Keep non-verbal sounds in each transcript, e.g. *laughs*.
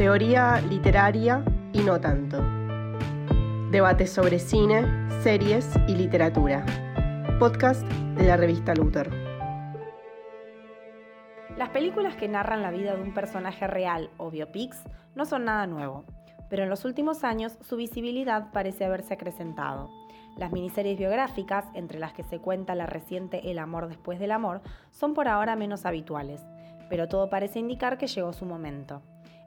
teoría literaria y no tanto. Debates sobre cine, series y literatura. Podcast de la revista Luther. Las películas que narran la vida de un personaje real o biopics no son nada nuevo, pero en los últimos años su visibilidad parece haberse acrecentado. Las miniseries biográficas, entre las que se cuenta la reciente El amor después del amor, son por ahora menos habituales, pero todo parece indicar que llegó su momento.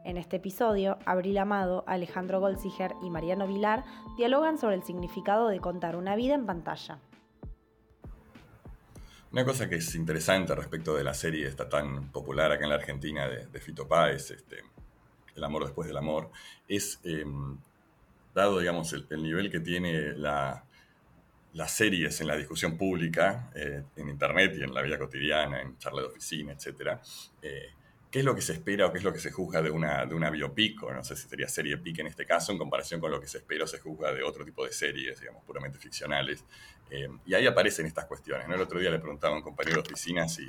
En este episodio, Abril Amado, Alejandro Golziger y Mariano Vilar dialogan sobre el significado de contar una vida en pantalla. Una cosa que es interesante respecto de la serie, está tan popular acá en la Argentina, de, Fito Páez, este, El amor después del amor, es, em, dado digamos, el, nivel que tiene la, las series en la discusión pública, eh, en Internet y en la vida cotidiana, en charla de oficina, etc., qué es lo que se espera o qué es lo que se juzga de una, de una biopic, o no sé si sería serie pic en este caso, en comparación con lo que se espera o se juzga de otro tipo de series, digamos, puramente ficcionales. Eh, y ahí aparecen estas cuestiones. ¿no? El otro día le preguntaba a un compañero de oficina si,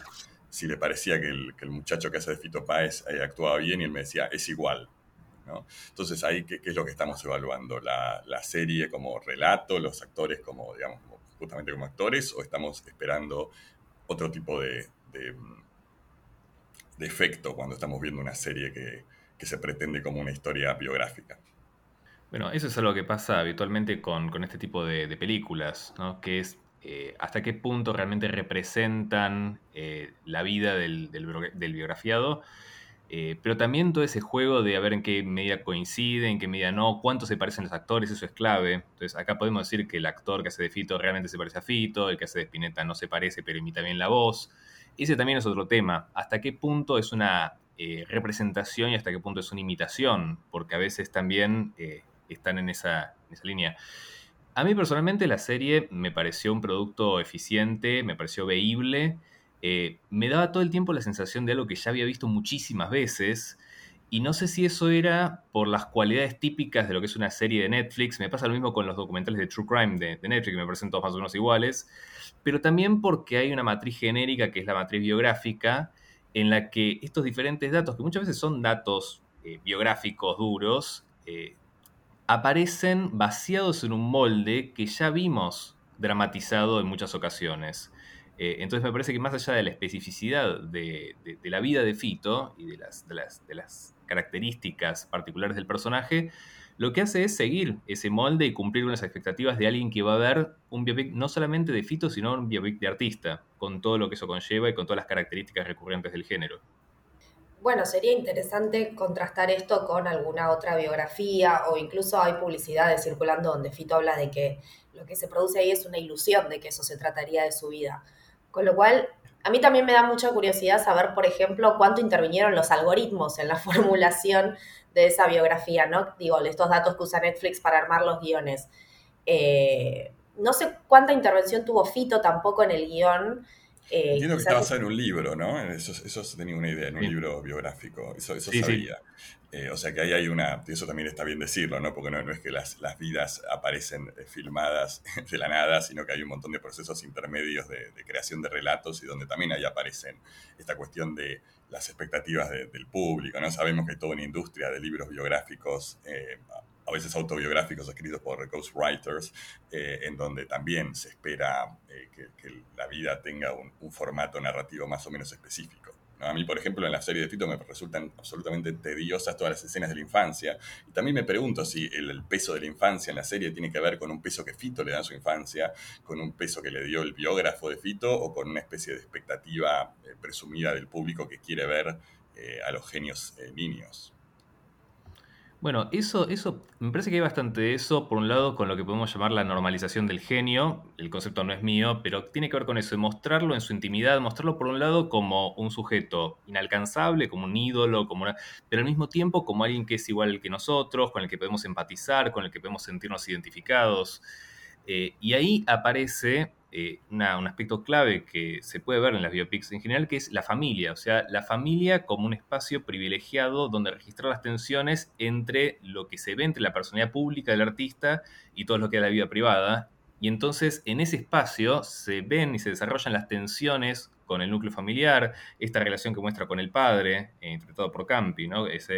si le parecía que el, muchacho que hace de Fito Páez eh, actuaba bien y él me decía, es igual. ¿no? Entonces ahí, ¿qué, es lo que estamos evaluando? ¿La, la serie como relato, los actores como, digamos, justamente como actores, o estamos esperando otro tipo de efecto cuando estamos viendo una serie que, se pretende como una historia biográfica. Bueno, eso es algo que pasa habitualmente con, este tipo de, películas, ¿no? que es eh, hasta qué punto realmente representan eh, la vida del, biografiado, eh, pero también todo ese juego de a ver en qué medida coincide, en qué medida no, cuánto se parecen los actores, eso es clave. Entonces acá podemos decir que el actor que hace de Fito realmente se parece a Fito, el que hace de Spinetta no se parece pero imita bien la voz. Ese también es otro tema. ¿Hasta qué punto es una eh, representación y hasta qué punto es una imitación? Porque a veces también eh, están en esa, línea. A mí personalmente la serie me pareció un producto eficiente, me pareció veíble. Eh, me daba todo el tiempo la sensación de algo que ya había visto muchísimas veces. Y no sé si eso era por las cualidades típicas de lo que es una serie de Netflix. Me pasa lo mismo con los documentales de True Crime de, de Netflix, que me parecen todos más o menos iguales pero también porque hay una matriz genérica que es la matriz biográfica, en la que estos diferentes datos, que muchas veces son datos eh, biográficos duros, eh, aparecen vaciados en un molde que ya vimos dramatizado en muchas ocasiones. Eh, entonces me parece que más allá de la especificidad de, la vida de Fito y de las características particulares del personaje, lo que hace es seguir ese molde y cumplir con las expectativas de alguien que va a ver un biopic no solamente de Fito, sino un biopic de artista, con todo lo que eso conlleva y con todas las características recurrentes del género. Bueno, sería interesante contrastar esto con alguna otra biografía o incluso hay publicidades circulando donde Fito habla de que lo que se produce ahí es una ilusión de que eso se trataría de su vida. Con lo cual, a mí también me da mucha curiosidad saber, por ejemplo, cuánto intervinieron los algoritmos en la *laughs* formulación de esa biografía, ¿no? Digo, estos datos que usa Netflix para armar los guiones. Eh, no sé cuánta intervención tuvo Fito tampoco en el guion. Eh, Entiendo que estaba basado en un libro, ¿no? Eso, eso tenía una idea, en un libro biográfico. Eso, eso sabía. Eh, o sea que ahí hay una. Y eso también está bien decirlo, ¿no? Porque no, es que las, las, vidas aparecen filmadas *laughs* de la nada, sino que hay un montón de procesos intermedios de, de creación de relatos y donde también ahí aparecen esta cuestión de las expectativas del público, ¿no? Sabemos que hay toda una industria de libros biográficos, eh, a veces autobiográficos escritos por ghostwriters, eh, en donde también se espera eh, que, la vida tenga un, formato narrativo más o menos específico. A mí, por ejemplo, en la serie de Fito me resultan absolutamente tediosas todas las escenas de la infancia. Y también me pregunto si el, peso de la infancia en la serie tiene que ver con un peso que Fito le da a su infancia, con un peso que le dio el biógrafo de Fito o con una especie de expectativa eh, presumida del público que quiere ver eh, a los genios eh, niños. Bueno, eso, eso, me parece que hay bastante de eso, por un lado, con lo que podemos llamar la normalización del genio. El concepto no es mío, pero tiene que ver con eso, mostrarlo en su intimidad, mostrarlo por un lado como un sujeto inalcanzable, como un ídolo, como pero al mismo tiempo como alguien que es igual que nosotros, con el que podemos empatizar, con el que podemos sentirnos identificados. Eh, y ahí aparece eh, un aspecto clave que se puede ver en las biopics en general, que es la familia, o sea, la familia como un espacio privilegiado donde registrar las tensiones entre lo que se ve entre la personalidad pública del artista y todo lo que es la vida privada. Y entonces en ese espacio se ven y se desarrollan las tensiones con el núcleo familiar, esta relación que muestra con el padre, interpretado por Campi, ¿no? Esa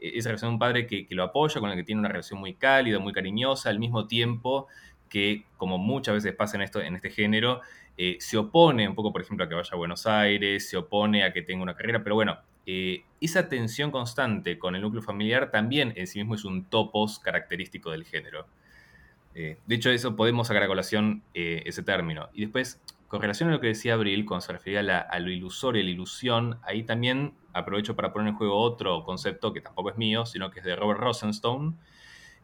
relación de un padre que, lo apoya, con el que tiene una relación muy cálida, muy cariñosa, al mismo tiempo que, como muchas veces pasa en, esto, en este género, eh, se opone un poco, por ejemplo, a que vaya a Buenos Aires, se opone a que tenga una carrera, pero bueno, eh, esa tensión constante con el núcleo familiar también en sí mismo es un topos característico del género. de hecho, eso podemos sacar a colación ese término. Y después, con relación a lo que decía Abril, cuando se refería a, lo ilusorio, la ilusión, ahí también aprovecho para poner en juego otro concepto que tampoco es mío, sino que es de Robert Rosenstone,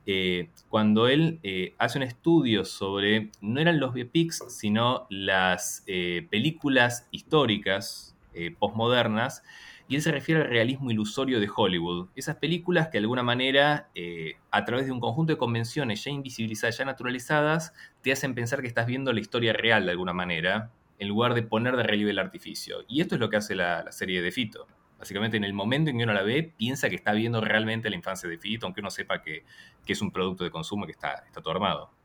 eh, cuando él eh, hace un estudio sobre, no eran los biopics, sino las eh, películas históricas postmodernas, y él se refiere al realismo ilusorio de Hollywood. Esas películas que de alguna manera, a través de un conjunto de convenciones ya invisibilizadas, ya naturalizadas, te hacen pensar que estás viendo la historia real de alguna manera, en lugar de poner de relieve el artificio. Y esto es lo que hace la, serie de Fito. Básicamente, en el momento en que uno la ve, piensa que está viendo realmente la infancia de Fito, aunque uno sepa que, es un producto de consumo que está, está todo armado.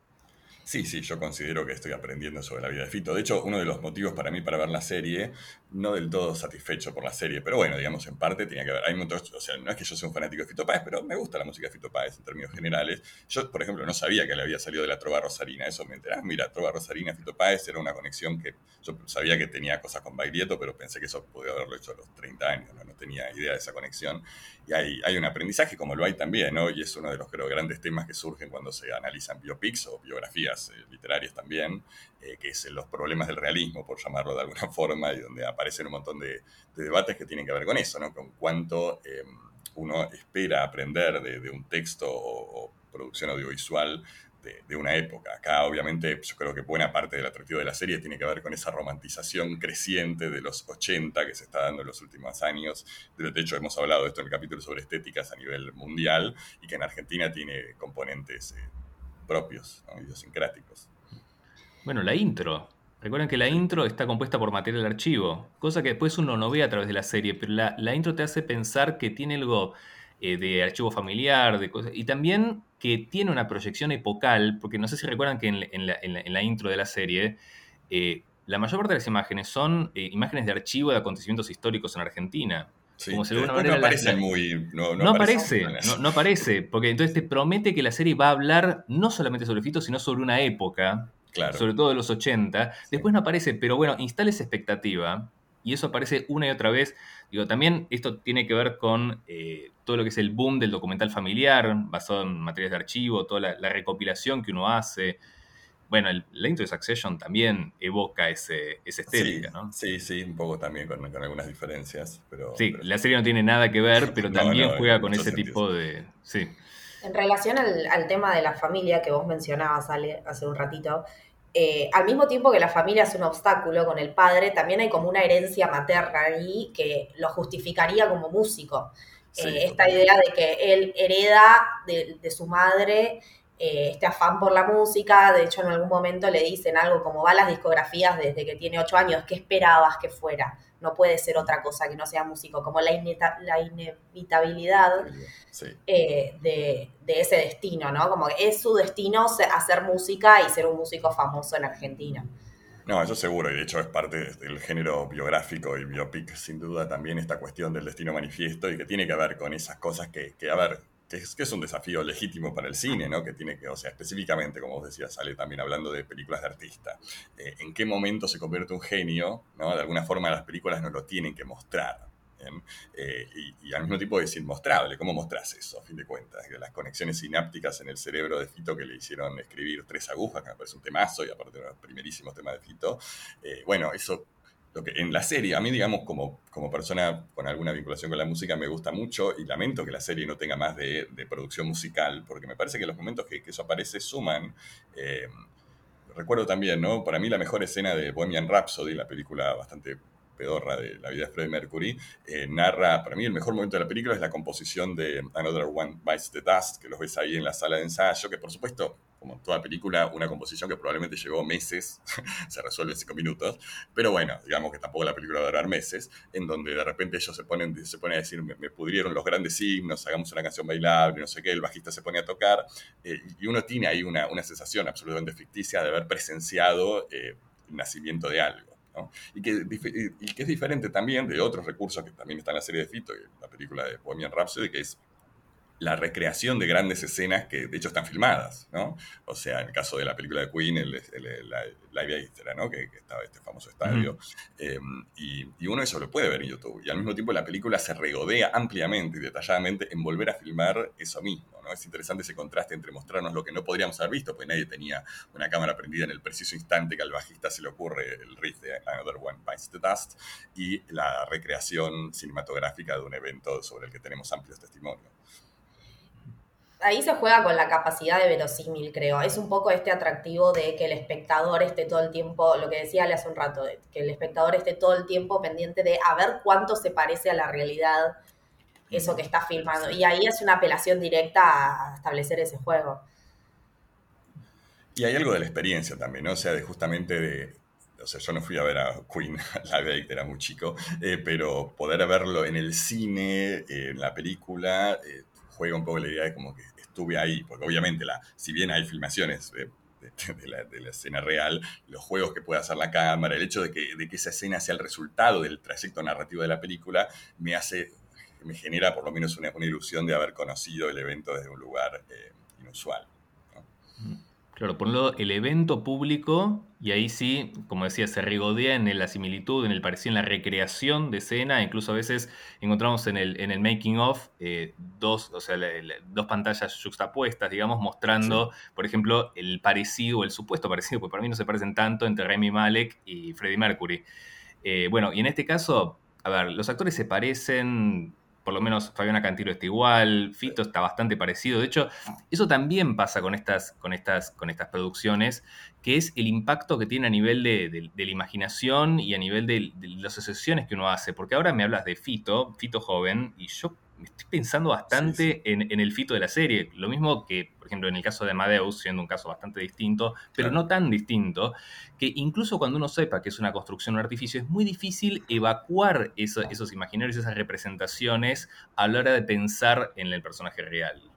Sí, sí, yo considero que estoy aprendiendo sobre la vida de Fito. De hecho, uno de los motivos para mí para ver la serie, no del todo satisfecho por la serie, pero bueno, digamos, en parte tenía que ver. Hay muchos, o sea, no es que yo sea un fanático de Fito Páez, pero me gusta la música de Fito Páez en términos generales. Yo, por ejemplo, no sabía que le había salido de la Trova Rosarina, eso me enterás. Mira, Trova Rosarina, Fito Páez era una conexión que yo sabía que tenía cosas con Baglietto, pero pensé que eso podía haberlo hecho a los 30 años, no, no tenía idea de esa conexión. Y hay, hay un aprendizaje como lo hay también, ¿no? Y es uno de los, grandes temas que surgen cuando se analizan biopics o biografías eh, literarias también, eh, que es los problemas del realismo, por llamarlo de alguna *laughs* forma, y donde aparecen un montón de, debates que tienen que ver con eso, ¿no? Con cuánto eh, uno espera aprender de, un texto o, producción audiovisual de, una época. Acá, obviamente, yo creo que buena parte del atractivo de la serie tiene que ver con esa romantización creciente de los 80 que se está dando en los últimos años. De hecho, hemos hablado de esto en el capítulo sobre estéticas a nivel mundial y que en Argentina tiene componentes eh, propios, idiosincráticos. Bueno, la intro. Recuerden que la intro está compuesta por material archivo, cosa que después uno no ve a través de la serie, pero la, intro te hace pensar que tiene algo eh, de archivo familiar, de cosas, y también que tiene una proyección epocal, porque no sé si recuerdan que en, la, intro de la serie, eh, la mayor parte de las imágenes son eh, imágenes de archivo de acontecimientos históricos en Argentina. como si de alguna manera no aparece muy. No, aparece, no, aparece, porque entonces te promete que la serie va a hablar no solamente sobre Fito, sino sobre una época sobre todo de los 80. Después no aparece, pero bueno, instala esa expectativa y eso aparece una y otra vez. Digo, también esto tiene que ver con eh, todo lo que es el boom del documental familiar, basado en materiales de archivo, toda la, recopilación que uno hace. Bueno, el, la intro de Succession también evoca ese, esa estética, sí, ¿no? Sí, sí, un poco también con, algunas diferencias. Pero, sí, la serie no tiene nada que ver, pero también juega con ese tipo de... Sí. En relación al, tema de la familia que vos mencionabas, Ale, hace un ratito, eh, al mismo tiempo que la familia es un obstáculo con el padre, también hay como una herencia materna ahí que lo justificaría como músico. Eh, esta idea de que él hereda de, su madre eh, este afán por la música, de hecho en algún momento le dicen algo como va las discografías desde que tiene ocho años, ¿qué esperabas que fuera? no puede ser otra cosa que no sea músico, como la, la inevitabilidad eh, de, ese destino, ¿no? Como que es su destino hacer música y ser un músico famoso en Argentina. No, eso seguro, y de hecho es parte del género biográfico y biopic, sin duda, también esta cuestión del destino manifiesto y que tiene que ver con esas cosas que, que a ver, que es, que es un desafío legítimo para el cine, ¿no? Que tiene que, o sea, específicamente, como vos decías, sale también hablando de películas de artista. Eh, ¿En qué momento se convierte un genio? ¿no? De alguna forma las películas nos lo tienen que mostrar. Eh, y, al mismo tiempo es inmostrable. ¿Cómo mostrás eso, a fin de cuentas? Las conexiones sinápticas en el cerebro de Fito que le hicieron escribir Tres Agujas, que me parece un temazo, y aparte de los primerísimos temas de Fito. Eh, bueno, eso lo que en la serie, a mí, digamos, como, como persona con alguna vinculación con la música, me gusta mucho y lamento que la serie no tenga más de, producción musical, porque me parece que los momentos que, eso aparece suman. Eh, recuerdo también, ¿no? Para mí la mejor escena de Bohemian Rhapsody, la película bastante pedorra de la vida de Freddie Mercury, eh, narra, para mí el mejor momento de la película es la composición de Another One Bites the Dust, que los ves ahí en la sala de ensayo, que por supuesto como toda película, una composición que probablemente llevó meses, *laughs* se resuelve en cinco minutos, pero bueno, digamos que tampoco la película va a durar meses, en donde de repente ellos se ponen, se ponen a decir, me, pudrieron los grandes himnos, hagamos una canción bailable, no sé qué, el bajista se pone a tocar, eh, y uno tiene ahí una, una, sensación absolutamente ficticia de haber presenciado eh, el nacimiento de algo. Y, que, y, que, es diferente también de otros recursos que también están en la serie de Fito, la película de Bohemian Rhapsody, que es la recreación de grandes escenas que de hecho están filmadas, ¿no? O sea, en el caso de la película de Queen, el, la, Live Aid, ¿no? Que, estaba este famoso estadio. Em, y, uno eso lo puede ver en YouTube. Y al mismo tiempo la película se regodea ampliamente y detalladamente en volver a filmar eso mismo, ¿no? Es interesante ese contraste entre mostrarnos lo que no podríamos haber visto, pues nadie tenía una cámara prendida en el preciso instante que al bajista se le ocurre el riff de Another One Bites the Dust y la recreación cinematográfica de un evento sobre el que tenemos amplios testimonios ahí se juega con la capacidad de verosímil, creo. Es un poco este atractivo de que el espectador esté todo el tiempo, lo que decía Ale hace un rato, que el espectador esté todo el tiempo pendiente de a ver cuánto se parece a la realidad eso que está filmando. Y ahí es una apelación directa a establecer ese juego. Y hay algo de la experiencia también, ¿no? O sea, de justamente de, o sea, yo no fui a ver a Queen *laughs* Live era muy chico, eh, pero poder verlo en el cine, en la película, eh, juega un poco la idea de como que estuve ahí, porque obviamente la, si bien hay filmaciones de, la, escena real, los juegos que puede hacer la cámara, el hecho de que, de que esa escena sea el resultado del trayecto narrativo de la película, me hace, me genera por lo menos una, ilusión de haber conocido el evento desde un lugar eh, inusual. Claro, por un lado, el evento público, y ahí sí, como decía, se regodea en la similitud, en el parecido, en la recreación de escena, incluso a veces encontramos en el, en el making of eh, dos, o sea, dos pantallas juxtapuestas, digamos, mostrando, por ejemplo, el parecido, el supuesto parecido, porque para mí no se parecen tanto entre Remy Malek y Freddie Mercury. Eh, bueno, y en este caso, a ver, los actores se parecen por lo menos Fabiana Cantilo está igual, Fito está bastante parecido. De hecho, eso también pasa con estas, con estas, con estas producciones, que es el impacto que tiene a nivel de, la imaginación y a nivel de, de, las asociaciones que uno hace. Porque ahora me hablas de Fito, Fito joven, y yo estoy pensando bastante En, el fito de la serie. Lo mismo que, por ejemplo, en el caso de Amadeus, siendo un caso bastante distinto, pero no tan distinto, que incluso cuando uno sepa que es una construcción, un artificio, es muy difícil evacuar esos imaginarios, esas representaciones a la hora de pensar en el personaje real.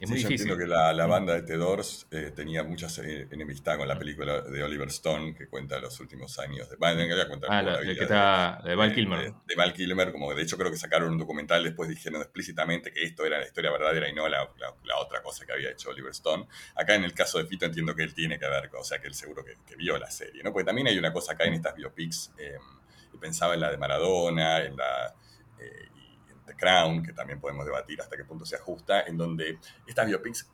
Es muy difícil. Yo entiendo que la, banda de The Doors eh, tenía mucha enemistad con la película de Oliver Stone, que cuenta los últimos años de. Bueno, ah, la, que está, de, Val Kilmer. De, Val Kilmer, como de hecho creo que sacaron un documental, después dijeron explícitamente que esto era la historia verdadera y no la, otra cosa que había hecho Oliver Stone. Acá en el caso de Fito entiendo que él tiene que ver, o sea, que él seguro que, vio la serie, ¿no? Porque también hay una cosa acá en estas biopics, eh, pensaba en la de Maradona, en la. Eh, The Crown, que también podemos debatir hasta qué punto se ajusta, en donde estas biopics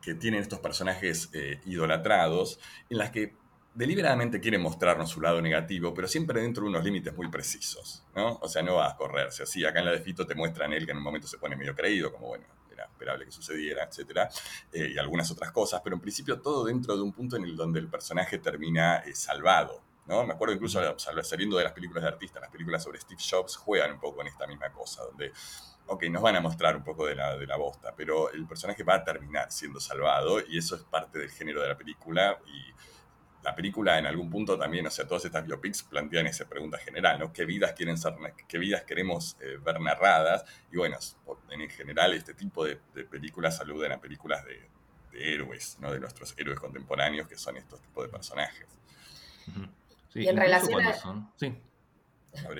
que tienen estos personajes eh, idolatrados, en las que deliberadamente quieren mostrarnos su lado negativo, pero siempre dentro de unos límites muy precisos, ¿no? O sea, no va a correrse así. Acá en la de Fito te muestran él que en un momento se pone medio creído, como bueno, era esperable que sucediera, etcétera, eh, y algunas otras cosas, pero en principio todo dentro de un punto en el donde el personaje termina eh, salvado, me acuerdo incluso saliendo de las películas de artistas, las películas sobre Steve Jobs juegan un poco en esta misma cosa, donde, ok, nos van a mostrar un poco de la, de la bosta, pero el personaje va a terminar siendo salvado y eso es parte del género de la película y la película en algún punto también, o sea, todas estas biopics plantean esa pregunta general, ¿no? ¿Qué vidas quieren ser, vidas queremos eh, ver narradas? Y bueno, en general este tipo de, películas aluden a películas de, héroes, ¿no? De nuestros héroes contemporáneos que son estos tipos de personajes y en relación a...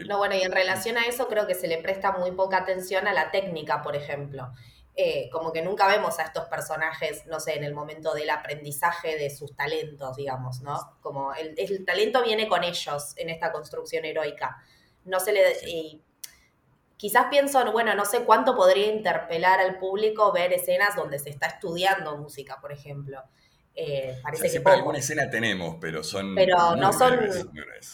No, bueno, y en relación a eso creo que se le presta muy poca atención a la técnica, por ejemplo. Eh, como que nunca vemos a estos personajes, no sé, en el momento del aprendizaje de sus talentos, digamos, ¿no? Como el, talento viene con ellos en esta construcción heroica. No se le... quizás pienso, bueno, no sé cuánto podría interpelar al público ver escenas donde se está estudiando música, por ejemplo. Eh, parece que alguna escena tenemos, pero son. Pero no son.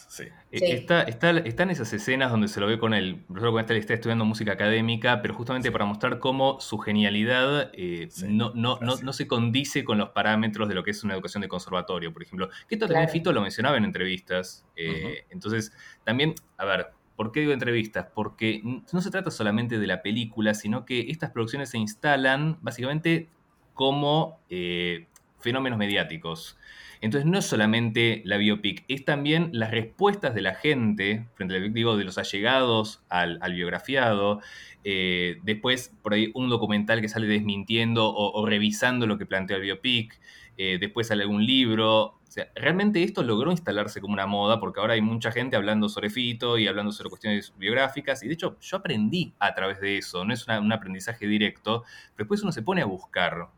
sí. Está, está, están esas escenas donde se lo ve con el profesor con este está estudiando música académica, pero justamente para mostrar cómo su genialidad eh, no, no, no, se condice con los parámetros de lo que es una educación de conservatorio, por ejemplo. Que esto también Fito lo mencionaba en entrevistas. Eh, entonces, también, a ver, ¿Por qué digo entrevistas? Porque no se trata solamente de la película, sino que estas producciones se instalan básicamente como fenómenos mediáticos. Entonces no es solamente la biopic, es también las respuestas de la gente, frente al digo, de los allegados al, biografiado, eh, después por ahí un documental que sale desmintiendo o, revisando lo que plantea el biopic, eh, después sale algún libro, sea, realmente esto logró instalarse como una moda porque ahora hay mucha gente hablando sobre Fito y hablando sobre cuestiones biográficas. Y de hecho yo aprendí a través de eso, no es un aprendizaje directo, pero después uno se pone a buscar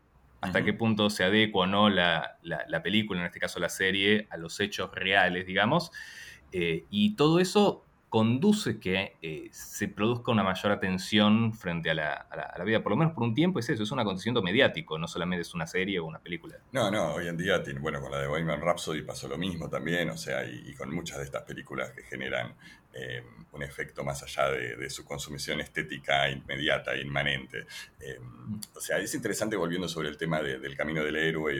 hasta qué punto se adecua o no la, película, en este caso la serie, a los hechos reales, digamos. Eh, y todo eso conduce que eh, se produzca una mayor atención frente a la, vida, por lo menos por un tiempo es eso, es un acontecimiento mediático, no solamente es una serie o una película. No, no, hoy en día, bueno, con la de Bohemian Rhapsody pasó lo mismo también, o sea, y, con muchas de estas películas que generan eh, un efecto más allá de, su consumición estética inmediata, inmanente. Eh, o sea, es interesante volviendo sobre el tema del camino del héroe y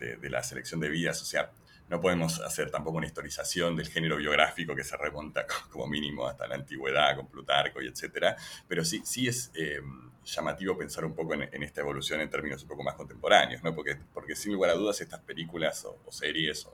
de, de la selección de vidas, o sea, no podemos hacer tampoco una historización del género biográfico que se remonta *laughs* como mínimo hasta la antigüedad con Plutarco y etcétera, pero sí, sí es eh, llamativo pensar un poco en, esta evolución en términos un poco más contemporáneos, ¿no? porque, porque sin lugar a dudas estas películas o, series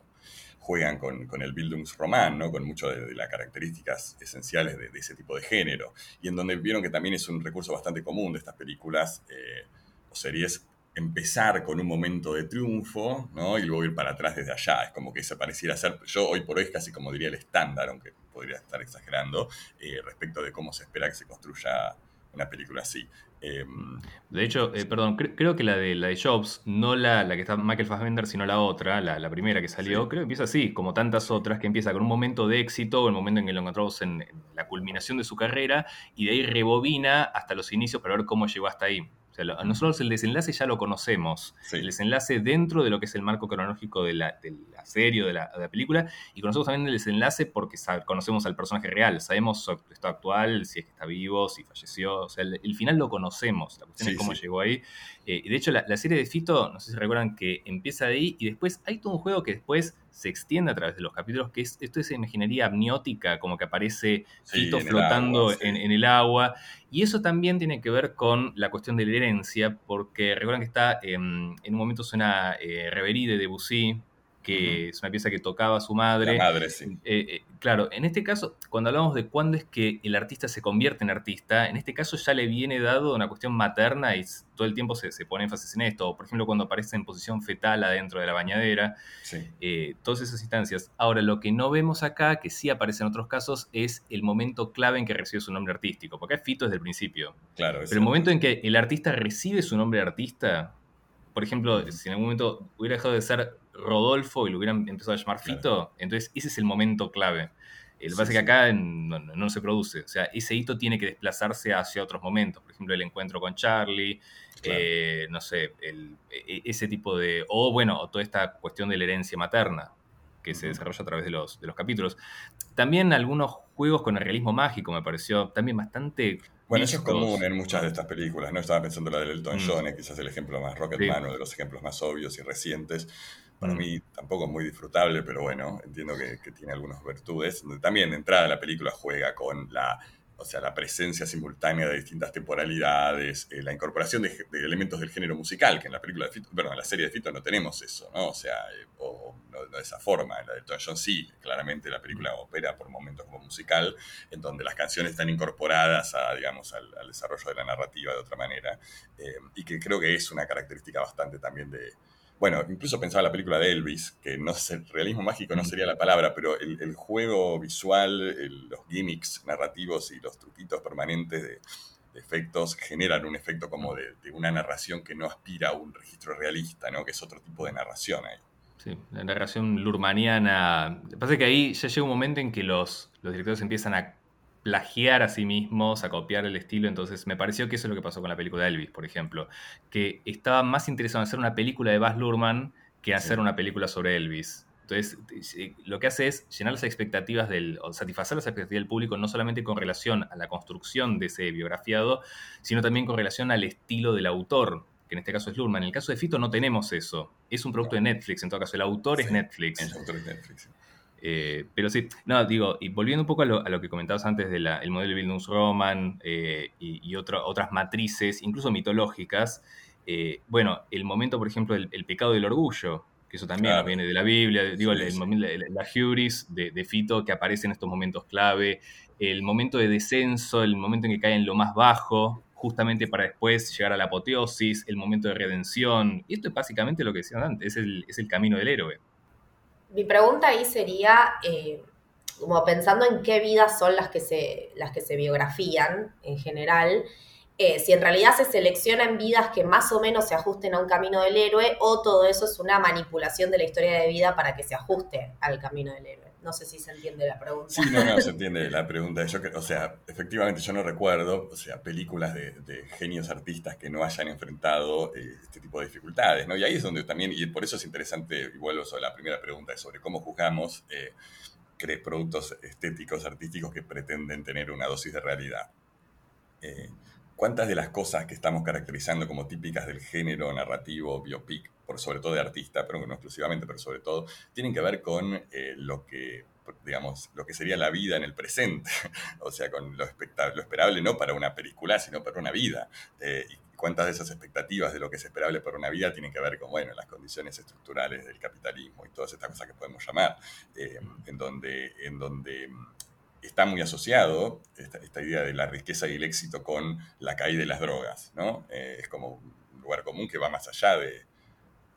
juegan con, el Bildungsroman, ¿no? con muchas de, las características esenciales de, ese tipo de género, y en donde vieron que también es un recurso bastante común de estas películas eh, o series empezar con un momento de triunfo, ¿no? Y luego ir para atrás desde allá. Es como que se pareciera ser, yo hoy por hoy es casi como diría el estándar, aunque podría estar exagerando, eh, respecto de cómo se espera que se construya una película así. Em, de hecho, eh, perdón, creo que la de, la de Jobs, no la, la que está Michael Fassbender, sino la otra, la, primera que salió, creo que empieza así, como tantas otras, que empieza con un momento de éxito, el momento en que lo encontramos en, en la culminación de su carrera, y de ahí rebobina hasta los inicios para ver cómo llegó hasta ahí nosotros el desenlace ya lo conocemos. El desenlace dentro de lo que es el marco cronológico de la, serie o de la, película. Y conocemos también el desenlace porque conocemos al personaje real. Sabemos su estado actual, si es que está vivo, si falleció. O sea, el, final lo conocemos. La cuestión es cómo llegó ahí. Eh, y de hecho, la, la, serie de Fito, no sé si recuerdan que empieza de ahí y después hay todo un juego que después se extiende a través de los capítulos, que es, esto es imaginería amniótica, como que aparece Fito flotando en, el agua. Y eso también tiene que ver con la cuestión de la herencia, porque recuerdan que está, en un momento suena eh, Reverie de Debussy, que es una pieza que tocaba su madre. La madre, sí. Eh, eh, claro, en este caso, cuando hablamos de cuándo es que el artista se convierte en artista, en este caso ya le viene dado una cuestión materna y todo el tiempo se, pone énfasis en esto. Por ejemplo, cuando aparece en posición fetal adentro de la bañadera, eh, todas esas instancias. Ahora, lo que no vemos acá, que sí aparece en otros casos, es el momento clave en que recibe su nombre artístico, porque es Fito desde el principio. Claro, Pero el momento en que el artista recibe su nombre artista, por ejemplo, si en algún momento hubiera dejado de ser Rodolfo y lo hubieran empezado a llamar Fito, entonces ese es el momento clave. Lo que pasa es que acá no, se produce. O sea, ese hito tiene que desplazarse hacia otros momentos. Por ejemplo, el encuentro con Charlie, eh, no sé, e, e, ese tipo de. O bueno, toda esta cuestión de la herencia materna que se desarrolla a través de los, de los capítulos. También algunos juegos con el realismo mágico me pareció también bastante. Bueno, eso es común en muchas de estas películas, ¿no? Estaba pensando la de Elton mm. John, quizás el ejemplo más Rocketman, uno de los ejemplos más obvios y recientes para mm. mí tampoco muy disfrutable, pero bueno, entiendo que, tiene algunas virtudes. También de entrada la película juega con la, o sea, la presencia simultánea de distintas temporalidades, eh, la incorporación de, elementos del género musical, que en la película de Fito, bueno, en la serie de Fito no tenemos eso, ¿no? O sea, eh, o, no, de esa forma. En la de Tom John sí, claramente la película opera por momentos como musical, en donde las canciones están incorporadas a, digamos, al, desarrollo de la narrativa de otra manera, eh, y que creo que es una característica bastante también de bueno, incluso pensaba la película de Elvis, que no sé, realismo mágico no sería la palabra, pero el, juego visual, los gimmicks narrativos y los truquitos permanentes de, efectos generan un efecto como de, una narración que no aspira a un registro realista, ¿no? Que es otro tipo de narración ahí. Sí, la narración lurmaniana. Lo que pasa es que ahí ya llega un momento en que los, los directores empiezan a plagiar a sí mismos, a copiar el estilo. Entonces me pareció que eso es lo que pasó con la película de Elvis, por ejemplo. Que estaba más interesado en hacer una película de Baz Luhrmann que hacer una película sobre Elvis. Entonces, lo que hace es llenar las expectativas del, o satisfacer las expectativas del público, no solamente con relación a la construcción de ese biografiado, sino también con relación al estilo del autor, que en este caso es Luhrmann. En el caso de Fito no tenemos eso. Es un producto de Netflix, en todo caso. El autor es Netflix. El autor es Netflix. Eh, pero sí, no, digo, y volviendo un poco a lo, que comentabas antes del modelo Bildungsroman eh, y, y otras matrices, incluso mitológicas, Eh, bueno, el momento, por ejemplo, del el pecado del orgullo, que eso también viene de la Biblia, digo, el, la, hubris de, de, Fito que aparece en estos momentos clave, el momento de descenso, el momento en que cae en lo más bajo, justamente para después llegar a la apoteosis, el momento de redención. Y esto es básicamente lo que decía antes, es el, es el camino del héroe. Mi pregunta ahí sería, eh, como pensando en qué vidas son las que se, las que se biografían en general, eh, si en realidad se seleccionan vidas que más o menos se ajusten a un camino del héroe o todo eso es una manipulación de la historia de vida para que se ajuste al camino del héroe. No sé si se entiende la pregunta. Sí, no, no, se *laughs* entiende la pregunta. Yo, o sea, efectivamente yo no recuerdo, o sea, películas de, genios artistas que no hayan enfrentado eh, este tipo de dificultades, ¿no? Y ahí es donde también, y por eso es interesante, y vuelvo sobre la primera pregunta, sobre cómo juzgamos eh, productos estéticos, artísticos que pretenden tener una dosis de realidad. Eh, ¿Cuántas de las cosas que estamos caracterizando como típicas del género narrativo, biopic, por sobre todo de artista, pero no exclusivamente, pero sobre todo, tienen que ver con eh, lo que digamos, lo que sería la vida en el presente, *laughs* o sea, con lo, lo esperable no para una película, sino para una vida. Eh, y cuántas de esas expectativas de lo que es esperable para una vida tienen que ver con, bueno, las condiciones estructurales del capitalismo y todas estas cosas que podemos llamar, eh, en donde, en donde está muy asociado esta, idea de la riqueza y el éxito con la caída de las drogas, ¿no? Eh, es como un lugar común que va más allá de,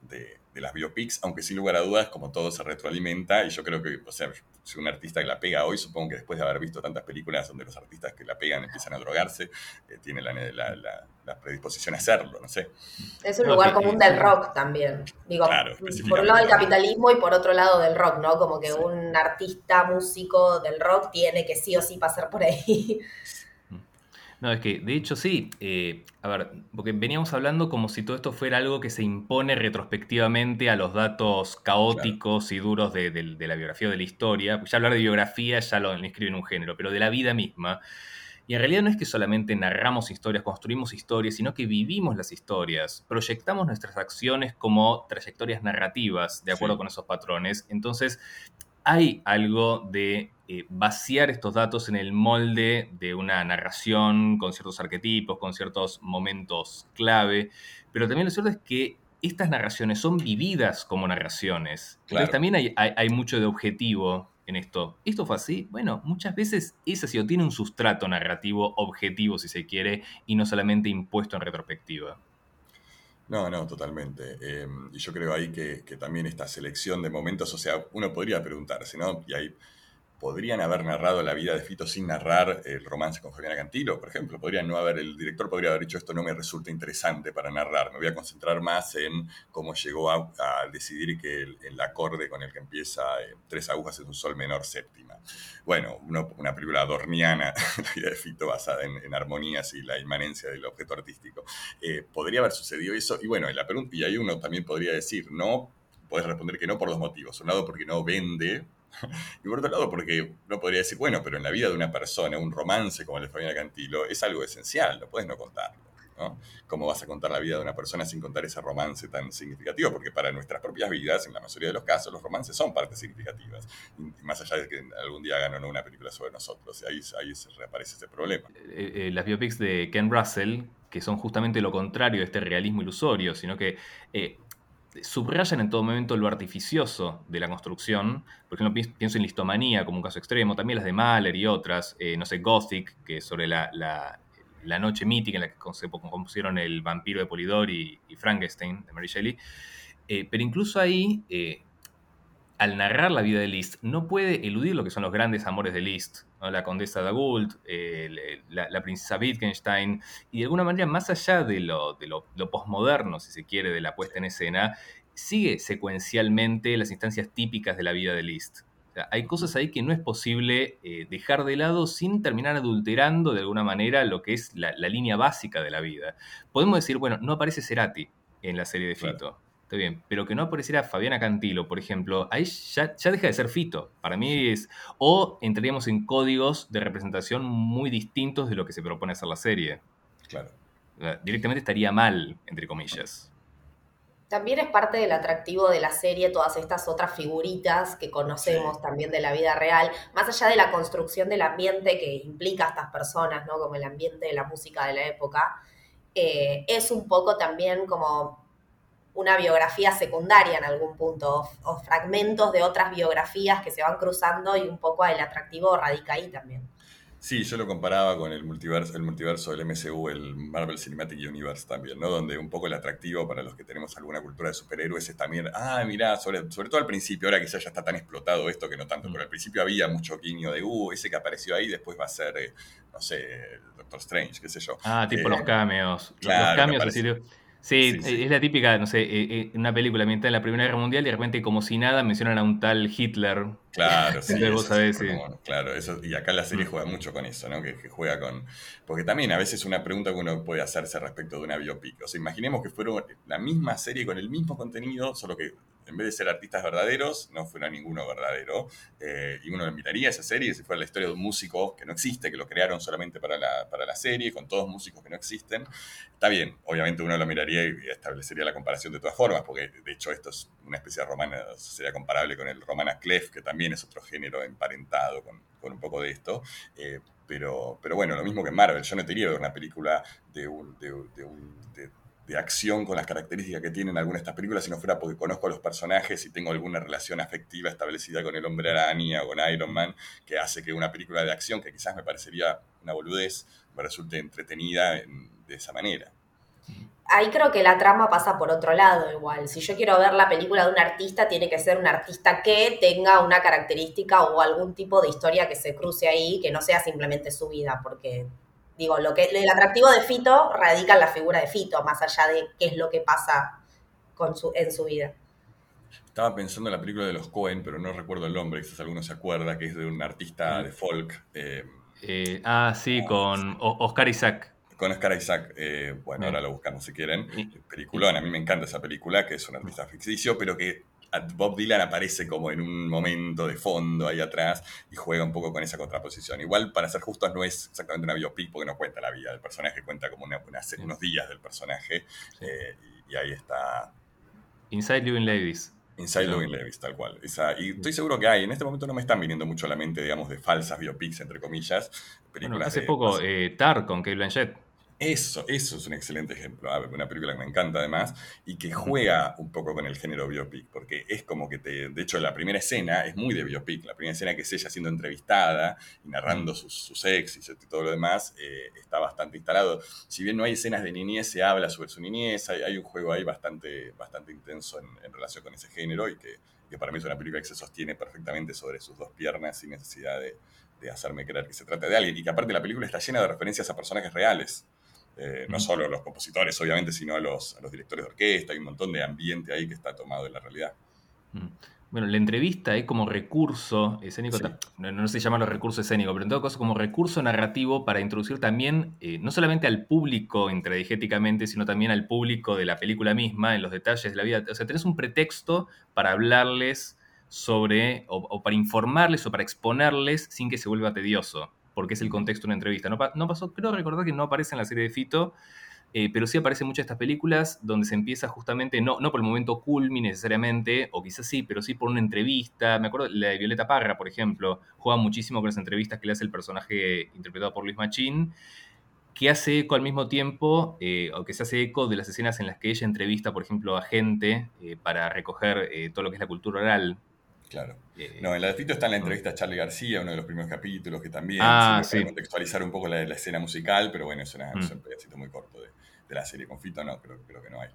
de las biopics, aunque sin lugar a dudas, como todo se retroalimenta, y yo creo que, o sea, si un artista que la pega hoy, supongo que después de haber visto tantas películas donde los artistas que la pegan empiezan a drogarse, eh, tiene la, predisposición a hacerlo, no sé. Es un lugar común del rock también. Digo, por un lado el capitalismo y por otro lado del rock, ¿no? Como que un artista, músico del rock tiene que sí o sí pasar por ahí. No, es que de hecho sí, eh, a ver, porque veníamos hablando como si todo esto fuera algo que se impone retrospectivamente a los datos caóticos y duros de, la biografía o de la historia. Ya hablar de biografía ya lo inscribe en un género, pero de la vida misma. Y en realidad no es que solamente narramos historias, construimos historias, sino que vivimos las historias, proyectamos nuestras acciones como trayectorias narrativas, de acuerdo con esos patrones. Entonces, hay algo de eh, vaciar estos datos en el molde de una narración con ciertos arquetipos, con ciertos momentos clave, pero también lo cierto es que estas narraciones son vividas como narraciones. Entonces también hay, mucho de objetivo en esto. ¿Esto fue así? Bueno, muchas veces es así o tiene un sustrato narrativo objetivo, si se quiere, y no solamente impuesto en retrospectiva. No, no, totalmente. Em, y yo creo ahí que, que, también esta selección de momentos, o sea, uno podría preguntarse, ¿no? Y hay podrían haber narrado la vida de Fito sin narrar el romance con Fabiana Cantilo, por ejemplo. Podrían no haber, el director podría haber dicho esto no me resulta interesante para narrar. Me voy a concentrar más en cómo llegó a, decidir que el, acorde con el que empieza eh, tres agujas es un sol menor séptima. Bueno, una película dorniana, *laughs* la vida de Fito basada en, armonías y la inmanencia del objeto artístico. Eh, podría haber sucedido eso. Y bueno, la pregunta, y ahí uno también podría decir, no, puedes responder que no por dos motivos. Un lado porque no vende *laughs* y por otro lado, porque no podría decir, bueno, pero en la vida de una persona, un romance como el de Fabiana Cantilo es algo esencial, no puedes no contarlo. ¿no? ¿Cómo vas a contar la vida de una persona sin contar ese romance tan significativo? Porque para nuestras propias vidas, en la mayoría de los casos, los romances son partes significativas. Más allá de que algún día hagan o no una película sobre nosotros. ahí, ahí reaparece ese problema. Eh, eh, las biopics de Ken Russell, que son justamente lo contrario de este realismo ilusorio, sino que eh, subrayan en todo momento lo artificioso de la construcción. Por ejemplo, pienso en Listomanía como un caso extremo, también las de Mahler y otras, eh, no sé, Gothic, que es sobre la, noche mítica en la que se compusieron El vampiro de Polidori y, Frankenstein de Mary Shelley. Eh, pero incluso ahí, eh, al narrar la vida de Liszt, no puede eludir lo que son los grandes amores de Liszt, la condesa de Gould, la, princesa Wittgenstein, y de alguna manera, más allá de lo, de lo, posmoderno, si se quiere, de la puesta en escena, sigue secuencialmente las instancias típicas de la vida de Liszt. hay cosas ahí que no es posible eh, dejar de lado sin terminar adulterando de alguna manera lo que es la, línea básica de la vida. Podemos decir, bueno, no aparece Cerati en la serie de Fito. Está bien, pero que no apareciera Fabiana Cantilo, por ejemplo, ahí ya, deja de ser Fito. Para mí es. O entraríamos en códigos de representación muy distintos de lo que se propone hacer la serie. Claro. Directamente estaría mal, entre comillas. También es parte del atractivo de la serie todas estas otras figuritas que conocemos también de la vida real, más allá de la construcción del ambiente que implica a estas personas, ¿no? Como el ambiente de la música de la época eh, es un poco también como una biografía secundaria en algún punto, o, fragmentos de otras biografías que se van cruzando y un poco el atractivo radica ahí también. Sí, yo lo comparaba con el multiverso, el multiverso del MCU, el Marvel Cinematic Universe también, ¿no? Donde un poco el atractivo para los que tenemos alguna cultura de superhéroes es también, ah, mirá, sobre, sobre todo al principio, ahora quizás ya está tan explotado esto que no tanto, mm. pero al principio había mucho guiño de, uh, ese que apareció ahí después va a ser, eh, no sé, Doctor Strange, qué sé yo. Ah, tipo los eh, cameos. Claro, los cameos, Sí, es la típica, no sé, eh, eh, una película ambientada en la Primera Guerra Mundial y de repente, como si nada, mencionan a un tal Hitler. Claro, *laughs* sí. claro, eso, y acá la serie mm. juega mucho con eso, ¿no? Que, juega con. Porque también a veces una pregunta que uno puede hacerse respecto de una biopic. O sea, imaginemos que fuera la misma serie con el mismo contenido, solo que en vez de ser artistas verdaderos, no fuera ninguno verdadero. Eh, y uno miraría esa serie si fuera la historia de un músico que no existe, que lo crearon solamente para la, para la serie, con todos músicos que no existen. Está bien, obviamente uno lo miraría y establecería la comparación de todas formas, porque de hecho esto es una especie de romana, sería comparable con el romana clef, que también es otro género emparentado con, con un poco de esto. Eh, pero, pero bueno, lo mismo que Marvel, yo no te iría ver una película de un, de, de un de acción con las características que tienen algunas de estas películas, si no fuera porque conozco a los personajes y tengo alguna relación afectiva establecida con el hombre araña o con Iron Man, que hace que una película de acción, que quizás me parecería una boludez, me resulte entretenida de esa manera. Ahí creo que la trama pasa por otro lado igual. Si yo quiero ver la película de un artista, tiene que ser un artista que tenga una característica o algún tipo de historia que se cruce ahí, que no sea simplemente su vida, porque Digo, lo que, el atractivo de Fito radica en la figura de Fito, más allá de qué es lo que pasa con su, en su vida. Estaba pensando en la película de los Cohen, pero no recuerdo el nombre, quizás alguno se acuerda, que es de un artista de folk. Eh, eh, ah, sí, con Oscar Isaac. Con Oscar Isaac, eh, bueno, ahora lo buscamos si quieren. Peliculón, a mí me encanta esa película, que es un artista ficticio, pero que Bob Dylan aparece como en un momento de fondo ahí atrás y juega un poco con esa contraposición. Igual, para ser justos, no es exactamente una biopic porque no cuenta la vida del personaje, cuenta como una, unos días del personaje eh, y, ahí está. Inside Living Ladies. Inside Living Ladies, tal cual. y estoy seguro que hay. En este momento no me están viniendo mucho a la mente, digamos, de falsas biopics, entre comillas. Películas hace poco, eh, Tar con Kate Blanchett. Eso, eso es un excelente ejemplo. Una película que me encanta además y que juega un poco con el género biopic, porque es como que te. De hecho, la primera escena es muy de biopic. La primera escena que es ella siendo entrevistada y narrando sus, sus y todo lo demás eh, está bastante instalado. Si bien no hay escenas de niñez, se habla sobre su niñez. Hay, un juego ahí bastante, bastante intenso en, relación con ese género y que, que, para mí es una película que se sostiene perfectamente sobre sus dos piernas sin necesidad de, de hacerme creer que se trata de alguien. Y que aparte la película está llena de referencias a personajes reales. Eh, no solo los compositores, obviamente, sino a los, directores de orquesta, hay un montón de ambiente ahí que está tomado de la realidad. Bueno, la entrevista es como recurso escénico, no, se llama los recursos escénicos, pero en todo caso como recurso narrativo para introducir también, eh, no solamente al público intradigéticamente, sino también al público de la película misma, en los detalles de la vida. O sea, tenés un pretexto para hablarles sobre, o para informarles o para exponerles sin que se vuelva tedioso porque es el contexto de una entrevista. No, pasó, creo recordar que no aparece en la serie de Fito, eh, pero sí aparece en muchas de estas películas donde se empieza justamente, no, no por el momento culmi necesariamente, o quizás sí, pero sí por una entrevista. Me acuerdo, la de Violeta Parra, por ejemplo, juega muchísimo con las entrevistas que le hace el personaje interpretado por Luis Machín, que hace eco al mismo tiempo, eh, o que se hace eco de las escenas en las que ella entrevista, por ejemplo, a gente eh, para recoger todo lo que es la cultura oral Claro. Eh, no, en la de Fito está en la entrevista a Charlie García, uno de los primeros capítulos, que también ah, sí. contextualizar un poco la, la, escena musical, pero bueno, es, una, mm. un pedacito muy corto de, la serie. Con Fito no, creo, creo que no hay.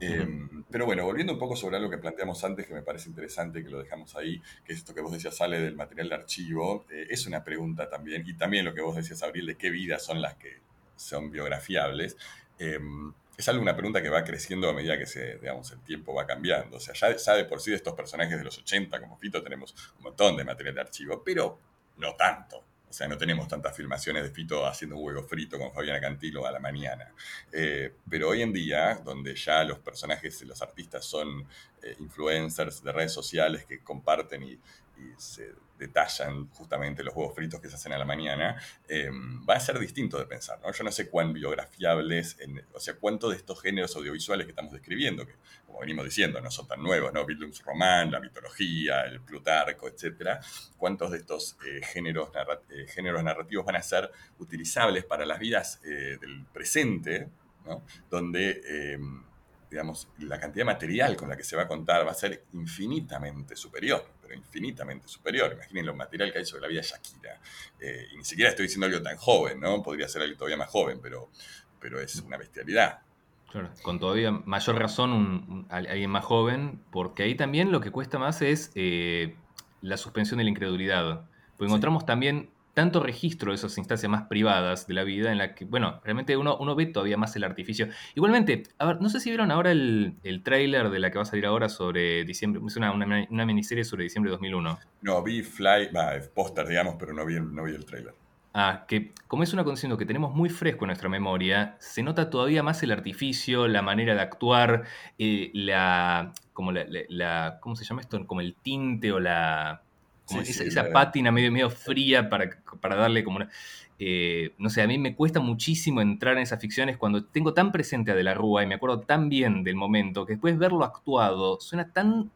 Em, pero bueno, volviendo un poco sobre algo que planteamos antes, que me parece interesante, que lo dejamos ahí, que es esto que vos decías, sale del material de archivo, eh, es una pregunta también, y también lo que vos decías, Abril, de qué vidas son las que son biografiables. Es algo, una pregunta que va creciendo a medida que se, digamos, el tiempo va cambiando. O sea, ya, de por sí de estos personajes de los 80, como Fito, tenemos un montón de material de archivo, pero no tanto. O sea, no tenemos tantas filmaciones de Fito haciendo un huevo frito con Fabiana Cantilo a la mañana. Eh, pero hoy en día, donde ya los personajes los artistas son eh, influencers de redes sociales que comparten y, y se detallan justamente los huevos fritos que se hacen a la mañana, eh, va a ser distinto de pensar, ¿no? Yo no sé cuán biografiables, o sea, cuánto de estos géneros audiovisuales que estamos describiendo, que como venimos diciendo, no son tan nuevos, ¿no? Román, la mitología, el Plutarco, etcétera, cuántos de estos eh, géneros, eh, géneros narrativos van a ser utilizables para las vidas del presente, donde eh, digamos, la cantidad de material con la que se va a contar va a ser infinitamente superior, pero infinitamente superior. Imaginen lo material que hay sobre la vida de Shakira. Eh, y ni siquiera estoy diciendo algo tan joven, ¿no? Podría ser algo todavía más joven, pero, pero es una bestialidad. Claro, con todavía mayor razón alguien más joven, porque ahí también lo que cuesta más es eh, la suspensión de la incredulidad. Porque encontramos también tanto registro de esas instancias más privadas de la vida en la que, bueno, realmente uno, uno ve todavía más el artificio. Igualmente, a ver, no sé si vieron ahora el, el tráiler de la que va a salir ahora sobre diciembre, es una, una, miniserie sobre diciembre de 2001. No, vi Fly, va, póster, digamos, pero no vi, no vi el tráiler. Ah, que como es un acontecimiento que tenemos muy fresco en nuestra memoria, se nota todavía más el artificio, la manera de actuar, eh, la, como la, la, ¿cómo se llama esto? Como el tinte o la, esa, pátina medio, medio fría para, para darle como una... Eh, no sé, a mí me cuesta muchísimo entrar en esas ficciones cuando tengo tan presente a De la Rúa y me acuerdo tan bien del momento que después verlo actuado suena tan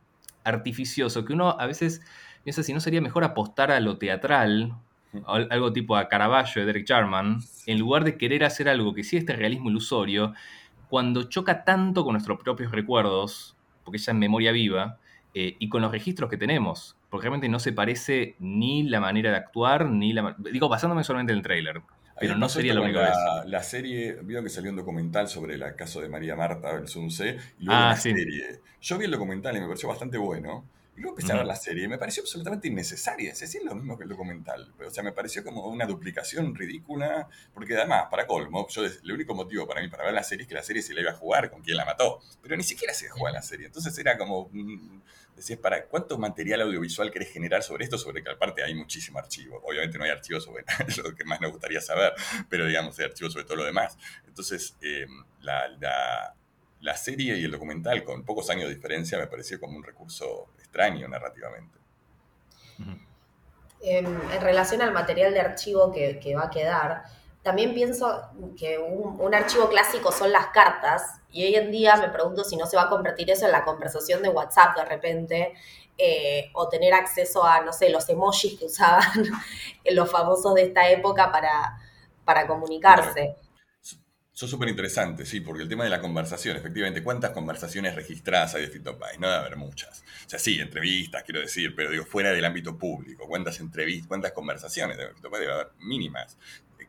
artificioso que uno a veces piensa si no sería mejor apostar a lo teatral, algo tipo a Caravaggio de Derek Jarman, en lugar de querer hacer algo que sí este realismo ilusorio, cuando choca tanto con nuestros propios recuerdos, porque ya en memoria viva, eh, y con los registros que tenemos porque realmente no se parece ni la manera de actuar, ni la... Digo, basándome solamente en el tráiler, pero no sería lo único la, la serie, vieron que salió un documental sobre el caso de María Marta, Sunce, y luego ah, la serie. Yo vi el documental y me pareció bastante bueno. Y luego empecé a ver la serie y me pareció absolutamente innecesaria. Es decir, lo mismo que el documental. O sea, me pareció como una duplicación ridícula. Porque además, para colmo, yo, el único motivo para mí para ver la serie es que la serie se la iba a jugar con quien la mató. Pero ni siquiera se juega la serie. Entonces era como. Mm, decías, ¿para cuánto material audiovisual querés generar sobre esto? Sobre que aparte hay muchísimo archivo. Obviamente no hay archivos sobre *laughs* lo que más nos gustaría saber, pero digamos, hay archivos sobre todo lo demás. Entonces, eh, la, la serie y el documental, con pocos años de diferencia, me pareció como un recurso extraño narrativamente. En, relación al material de archivo que, va a quedar, también pienso que un, archivo clásico son las cartas, y hoy en día me pregunto si no se va a convertir eso en la conversación de WhatsApp de repente, eh, o tener acceso a, no sé, los emojis que usaban *laughs* los famosos de esta época para, para comunicarse. Eso es súper interesante, sí, porque el tema de la conversación, efectivamente, ¿cuántas conversaciones registradas hay de Fitopay? No debe haber muchas. O sea, sí, entrevistas, quiero decir, pero digo, fuera del ámbito público, ¿cuántas entrevistas, cuántas conversaciones de Fitopay debe haber? Mínimas.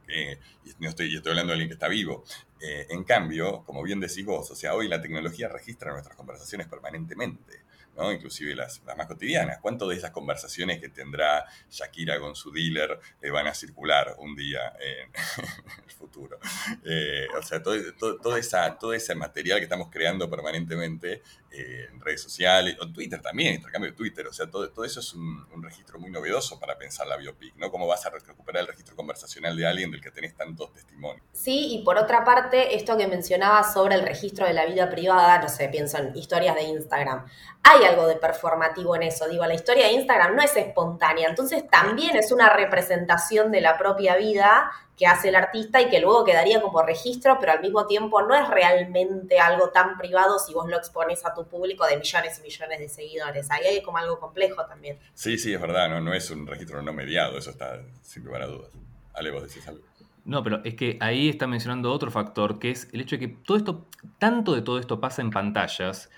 Eh, y no estoy, estoy hablando de alguien que está vivo. Eh, en cambio, como bien decís vos, o sea, hoy la tecnología registra nuestras conversaciones permanentemente. Inclusive las, más cotidianas. ¿Cuánto de esas conversaciones que tendrá Shakira con su dealer eh, van a circular un día en, *laughs* el futuro? Eh, o sea, todo, esa, todo ese material que estamos creando permanentemente eh, en redes sociales, o Twitter también, intercambio de Twitter, o sea, todo, todo eso es un, registro muy novedoso para pensar la biopic, ¿no? ¿Cómo vas a recuperar el registro conversacional de alguien del que tenés tantos testimonios? Sí, y por otra parte, esto que mencionabas sobre el registro de la vida privada, no sé, pienso en historias de Instagram. Hay algo de performativo en eso, digo, la historia de Instagram no es espontánea, entonces también es una representación de la propia vida que hace el artista y que luego quedaría como registro, pero al mismo tiempo no es realmente algo tan privado si vos lo expones a tu público de millones y millones de seguidores. Ahí hay como algo complejo también. Sí, sí, es verdad, no, no es un registro no mediado, eso está sin lugar a dudas. Ale, vos decís algo. No, pero es que ahí está mencionando otro factor, que es el hecho de que todo esto, tanto de todo esto pasa en pantallas,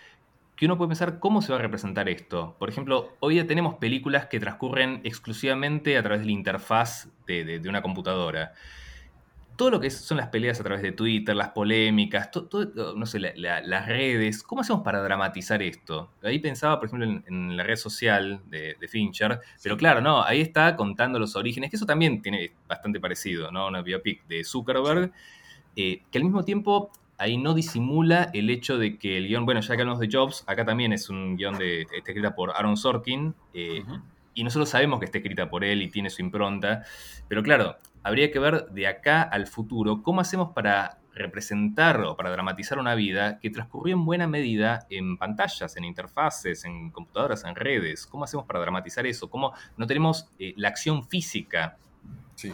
que uno puede pensar cómo se va a representar esto. Por ejemplo, hoy ya tenemos películas que transcurren exclusivamente a través de la interfaz de, una computadora. Todo lo que son las peleas a través de Twitter, las polémicas, todo, no sé, las redes, ¿cómo hacemos para dramatizar esto? Ahí pensaba, por ejemplo, en, la red social de, Fincher, pero claro, no, ahí está contando los orígenes, que eso también tiene bastante parecido, ¿no? Una biopic de Zuckerberg, eh, que al mismo tiempo ahí no disimula el hecho de que el guion, bueno, ya que hablamos de Jobs, acá también es un guion de, está escrita por Aaron Sorkin, eh, y nosotros sabemos que está escrita por él y tiene su impronta, pero claro, habría que ver de acá al futuro cómo hacemos para representar o para dramatizar una vida que transcurrió en buena medida en pantallas, en interfaces, en computadoras, en redes. ¿Cómo hacemos para dramatizar eso? ¿Cómo no tenemos eh, la acción física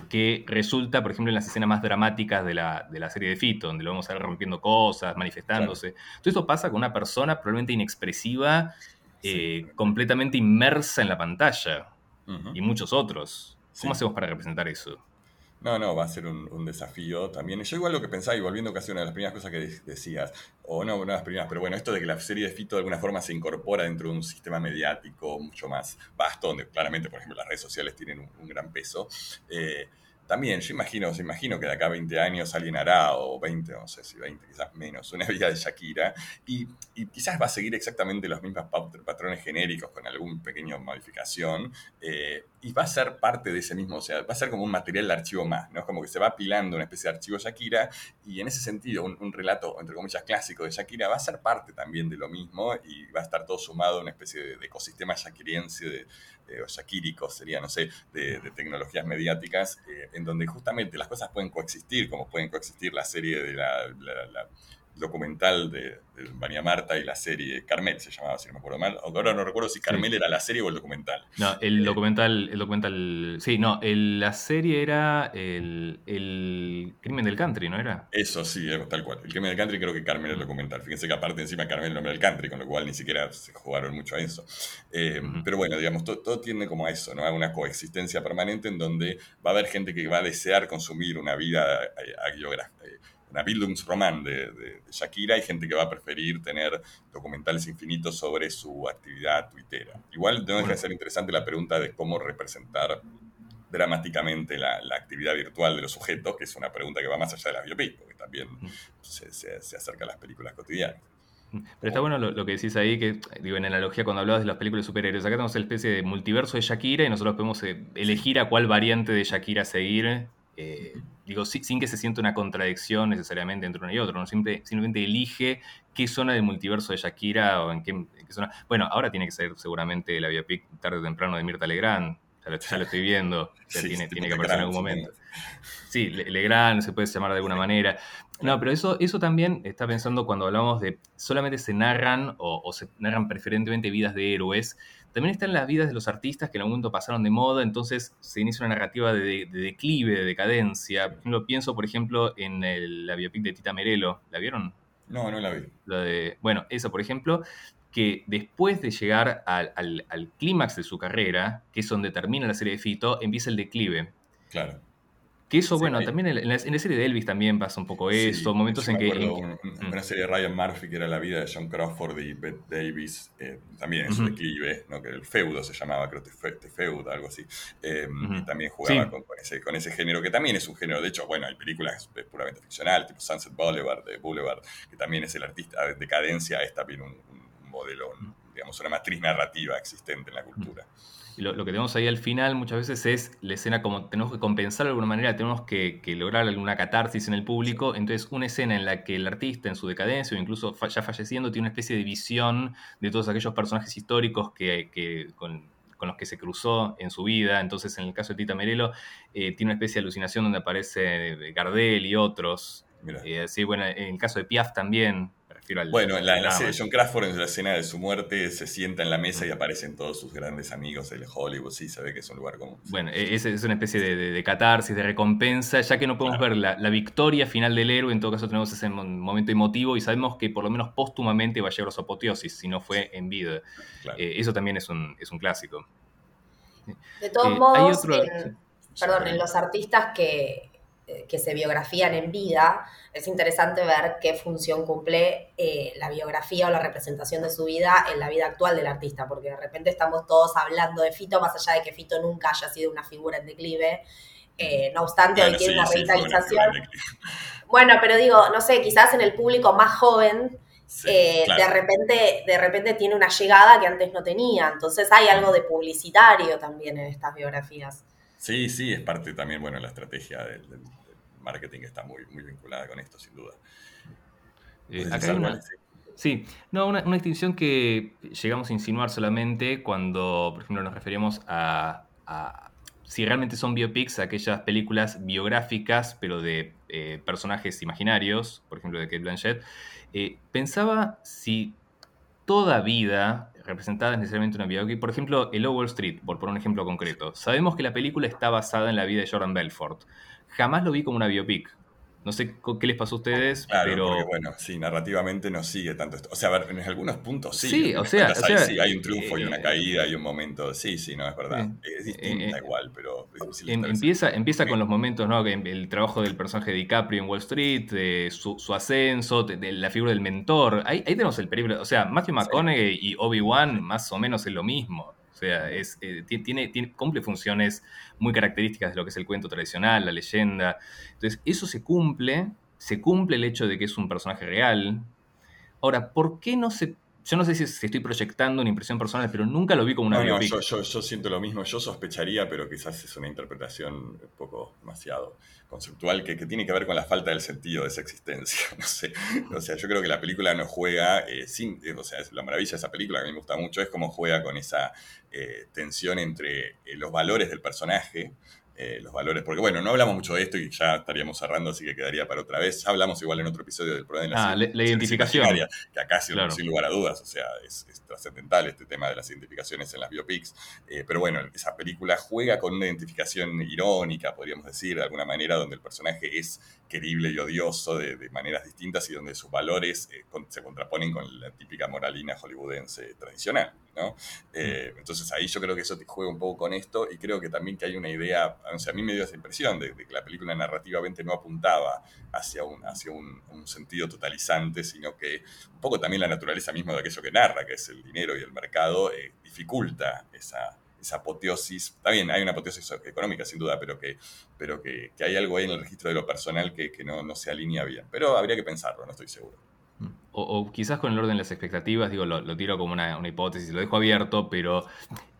que resulta, por ejemplo, en las escenas más dramáticas de la, serie de Fito, donde lo vamos a ver rompiendo cosas, manifestándose. Todo esto pasa con una persona probablemente inexpresiva, eh, completamente inmersa en la pantalla, y muchos otros. ¿Cómo hacemos para representar eso? No, no, va a ser un, desafío también. Yo igual lo que pensaba, y volviendo casi a una de las primeras cosas que decías, o no, una de las primeras, pero bueno, esto de que la serie de Fito de alguna forma se incorpora dentro de un sistema mediático mucho más vasto, donde claramente, por ejemplo, las redes sociales tienen un, gran peso. Eh, también yo imagino, imagino que de acá a 20 años alguien hará, o 20, no sé si 20, quizás menos, una vida de Shakira, y, quizás va a seguir exactamente los mismos patrones genéricos con alguna pequeña modificación, eh, y va a ser parte de ese mismo, o sea, va a ser como un material de archivo más, ¿no? Es como que se va apilando una especie de archivo Shakira, y en ese sentido, un, relato, entre comillas, clásico de Shakira va a ser parte también de lo mismo, y va a estar todo sumado a una especie de, ecosistema shakiriense, de, o shakírico sería, no sé, de, tecnologías mediáticas, eh, en donde justamente las cosas pueden coexistir, como pueden coexistir la serie de la documental de, María Marta y la serie Carmel se llamaba, si no me acuerdo mal. Ahora no recuerdo si Carmel era la serie o el documental. No, el eh, documental, el documental, sí, no, la serie era el, crimen del country, ¿no era? Eso sí, tal cual. El crimen del country creo que Carmel era el documental. Fíjense que aparte encima Carmel el nombre del country, con lo cual ni siquiera se jugaron mucho a eso. Eh, pero bueno, digamos, todo, tiende como a eso, ¿no? A una coexistencia permanente en donde va a haber gente que va a desear consumir una vida eh, agiográfica una Bildungsroman de, de, Shakira, hay gente que va a preferir tener documentales infinitos sobre su actividad tuitera. Igual no deja de ser interesante la pregunta de cómo representar dramáticamente la, actividad virtual de los sujetos, que es una pregunta que va más allá de la biopic, porque también se, acerca a las películas cotidianas. Pero está bueno lo, que decís ahí, que digo, en analogía cuando hablabas de las películas de superhéroes, acá tenemos la especie de multiverso de Shakira y nosotros podemos eh, elegir a cuál variante de Shakira seguir eh, digo, sin, que se sienta una contradicción necesariamente entre uno y otro, ¿no? simplemente elige qué zona del multiverso de Shakira o en qué, zona. Bueno, ahora tiene que ser seguramente la biopic tarde o temprano de Mirta Legrand, ya lo, estoy viendo, tiene, que aparecer en algún momento. Sí, Legrand se puede llamar de alguna manera. No, pero eso, eso también está pensando cuando hablamos de solamente se narran o se narran preferentemente vidas de héroes también están las vidas de los artistas que en algún momento pasaron de moda, entonces se inicia una narrativa de, declive, de decadencia. Ejemplo, pienso, por ejemplo, en la biopic de Tita Merelo. ¿La vieron? No, no la vi. La de, bueno, esa, por ejemplo, que después de llegar al, al clímax de su carrera, que es donde termina la serie de Fito, empieza el declive. Claro. Que eso, bueno, también en la, serie de Elvis también pasa un poco eso, momentos en que... En, una serie de Ryan Murphy que era la vida de John Crawford y Bette Davis, eh, también en su declive, ¿no? que el feudo se llamaba, creo que feudo, algo así, em, también jugaba con, ese, con ese género, que también es un género, de hecho, bueno, hay películas puramente ficcional, tipo Sunset Boulevard, de Boulevard, que también es el artista de decadencia, es también un, un modelo, digamos, una matriz narrativa existente en la cultura. Lo, que tenemos ahí al final muchas veces es la escena como tenemos que compensar de alguna manera, tenemos que, lograr alguna catarsis en el público, entonces una escena en la que el artista en su decadencia o incluso ya falleciendo tiene una especie de visión de todos aquellos personajes históricos que, con, los que se cruzó en su vida, entonces en el caso de Tita Merelo eh, tiene una especie de alucinación donde aparece Gardel y otros, eh, sí, bueno, en el caso de Piaf también, bueno, en la, serie de John Crawford, en la escena de su muerte, se sienta en la mesa y aparecen todos sus grandes amigos del Hollywood. Sí, se ve que es un lugar común. Bueno, e-, es, es una especie de, catarsis, de recompensa, ya que no podemos ver la, victoria final del héroe, en todo caso tenemos ese momento emotivo y sabemos que por lo menos póstumamente va a llegar a su apoteosis, si no fue en vida. Eh, eso también es un, es un clásico. De todos eh, modos, perdón, en los artistas que, que se biografían en vida, es interesante ver qué función cumple eh, la biografía o la representación de su vida en la vida actual del artista, porque de repente estamos todos hablando de Fito, más allá de que Fito nunca haya sido una figura en declive. Eh, no obstante, hoy tiene una revitalización. bueno, pero digo, no sé, quizás en el público más joven, de, repente, de repente tiene una llegada que antes no tenía. Entonces hay algo de publicitario también en estas biografías. Sí, sí, es parte también, bueno, la estrategia del, marketing está muy, muy vinculada con esto, sin duda. Eh, acá hay una, sí, no, una, distinción que llegamos a insinuar solamente cuando, por ejemplo, nos referimos a, si realmente son biopics, aquellas películas biográficas, pero de eh, personajes imaginarios, por ejemplo, de Kate Blanchett. Eh, pensaba si toda vida representada es necesariamente una biopic. Por ejemplo, el Wall Street, por poner un ejemplo concreto. Sabemos que la película está basada en la vida de Jordan Belfort jamás lo vi como una biopic. No sé qué les pasó a ustedes, claro, pero... Porque, bueno, sí, narrativamente no sigue tanto esto. O sea, a ver, en algunos puntos sí. Sí, o sea, hay, sí, hay un triunfo y una eh, caída, hay un momento. Sí, sí, no, es verdad. es distinta igual, pero... Em, empieza, empieza con los momentos, ¿no? El trabajo del personaje de DiCaprio en Wall Street, su, ascenso, de, la figura del mentor. Ahí, ahí tenemos el peligro. O sea, Matthew McConaughey y Obi-Wan más o menos es lo mismo. O sea, es, eh, tiene, tiene, cumple funciones muy características de lo que es el cuento tradicional, la leyenda. Entonces, eso se cumple, se cumple el hecho de que es un personaje real. Ahora, ¿por qué no se yo no sé si, estoy proyectando una impresión personal, pero nunca lo vi como una no, yo, yo, siento lo mismo. Yo sospecharía, pero quizás es una interpretación un poco demasiado conceptual que, tiene que ver con la falta del sentido de esa existencia. *laughs* No sé. O sea, yo creo que la película no juega eh, sin. Eh, o sea, la maravilla de esa película que a mí me gusta mucho es cómo juega con esa eh, tensión entre los valores del personaje eh, los valores, porque bueno, no hablamos mucho de esto y ya estaríamos cerrando, así que quedaría para otra vez. Ya hablamos igual en otro episodio del problema de la, ah, la, identificación. Que acá, sin, lugar a dudas, o sea, es, trascendental este tema de las identificaciones en las biopics. Eh, pero bueno, esa película juega con una identificación irónica, podríamos decir, de alguna manera, donde el personaje es querible y odioso de, maneras distintas y donde sus valores eh, se contraponen con la típica moralina hollywoodense tradicional. Mm. entonces ahí yo creo que eso te juega un poco con esto y creo que también que hay una idea a mí me dio esa impresión de, que la película narrativamente no apuntaba hacia, un, hacia un, sentido totalizante, sino que un poco también la naturaleza misma de aquello que narra, que es el dinero y el mercado, eh, dificulta esa, esa apoteosis. Está bien, hay una apoteosis económica sin duda, pero que, pero que, hay algo ahí en el registro de lo personal que, no, se alinea bien. Pero habría que pensarlo, no estoy seguro. O, quizás con el orden de las expectativas, digo, lo, tiro como una, hipótesis, lo dejo abierto, pero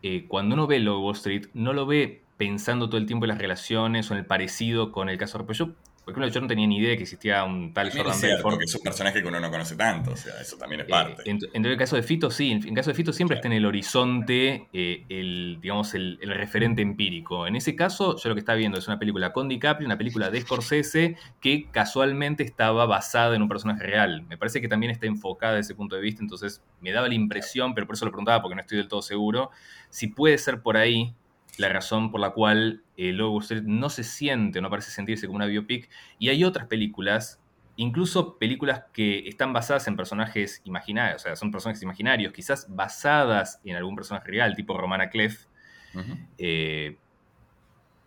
eh, cuando uno ve lo Wall Street, no lo ve pensando todo el tiempo en las relaciones o en el parecido con el caso de Yo, por ejemplo, yo no tenía ni idea de que existía un tal Jordan es Belfort. Porque es un personaje que uno no conoce tanto, o sea, eso también es eh, parte. en, el caso de Fito, sí, en el caso de Fito siempre está en el horizonte eh, el, digamos, el, referente empírico. En ese caso, yo lo que estaba viendo es una película con DiCaprio, una película de Scorsese, que casualmente estaba basada en un personaje real. Me parece que también está enfocada desde ese punto de vista, entonces me daba la impresión, pero por eso lo preguntaba, porque no estoy del todo seguro, si puede ser por ahí la razón por la cual el Lobo Street no se siente, no parece sentirse como una biopic. Y hay otras películas, incluso películas que están basadas en personajes imaginarios, o sea, son personajes imaginarios, quizás basadas en algún personaje real, tipo Romana Clef, eh,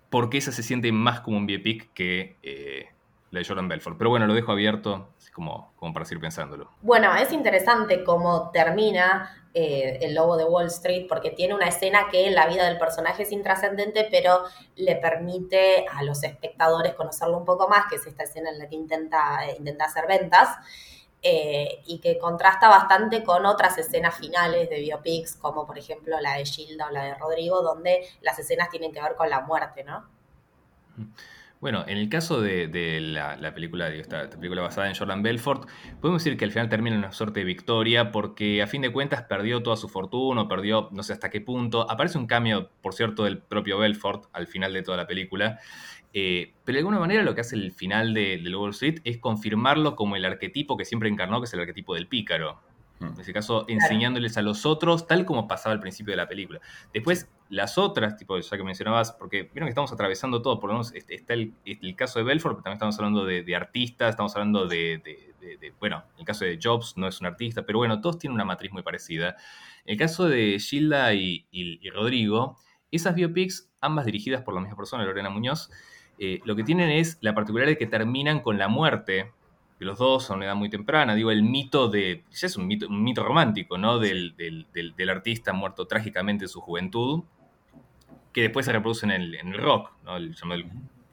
porque esa se siente más como un biopic que eh, la de Jordan Belfort. Pero bueno, lo dejo abierto como, como para seguir pensándolo. Bueno, es interesante cómo termina eh, el lobo de Wall Street, porque tiene una escena que en la vida del personaje es intrascendente, pero le permite a los espectadores conocerlo un poco más, que es esta escena en la que intenta, eh, intenta hacer ventas. Eh, y que contrasta bastante con otras escenas finales de biopics, como por ejemplo la de Gilda o la de Rodrigo, donde las escenas tienen que ver con la muerte, ¿no? Bueno, en el caso de, la, película, esta, película basada en Jordan Belfort, podemos decir que al final termina en una suerte de victoria porque a fin de cuentas perdió toda su fortuna, perdió no sé hasta qué punto. Aparece un cambio, por cierto, del propio Belfort al final de toda la película. Eh, pero de alguna manera lo que hace el final de, de Wall Street es confirmarlo como el arquetipo que siempre encarnó, que es el arquetipo del pícaro. En ese caso, enseñándoles a los otros, tal como pasaba al principio de la película. Después, las otras, tipo, ya que mencionabas, porque vieron que estamos atravesando todo, por lo menos este, está el, caso de Belfort, pero también estamos hablando de, artistas, estamos hablando de, bueno, el caso de Jobs no es un artista, pero bueno, todos tienen una matriz muy parecida. El caso de Gilda y, Rodrigo, esas biopics, ambas dirigidas por la misma persona, Lorena Muñoz, eh, lo que tienen es la particularidad de que terminan con la muerte los dos a una edad muy temprana. Digo, el mito de. Ya es un mito, un mito romántico, ¿no? Del, artista muerto trágicamente en su juventud, que después se reproduce en el, rock, ¿no? El, el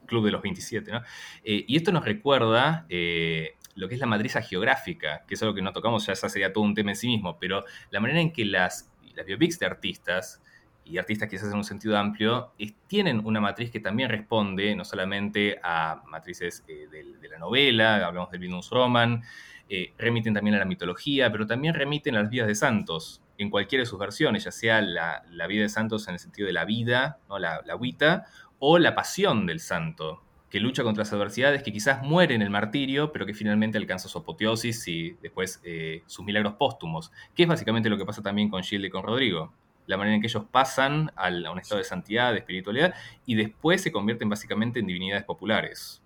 Club de los 27, ¿no? Eh, y esto nos recuerda. Eh, lo que es la matriz geográfica, que es algo que no tocamos, ya sería todo un tema en sí mismo, pero la manera en que las, las biopics de artistas y artistas quizás en un sentido amplio, tienen una matriz que también responde no solamente a matrices eh, de, la novela, hablamos del Venus Roman, eh, remiten también a la mitología, pero también remiten a las vidas de santos, en cualquiera de sus versiones, ya sea la, vida de santos en el sentido de la vida, ¿no? la, la huita, o la pasión del santo, que lucha contra las adversidades, que quizás muere en el martirio, pero que finalmente alcanza su apoteosis y después eh, sus milagros póstumos, que es básicamente lo que pasa también con Gilde y con Rodrigo la manera en que ellos pasan a un estado de santidad, de espiritualidad, y después se convierten básicamente en divinidades populares.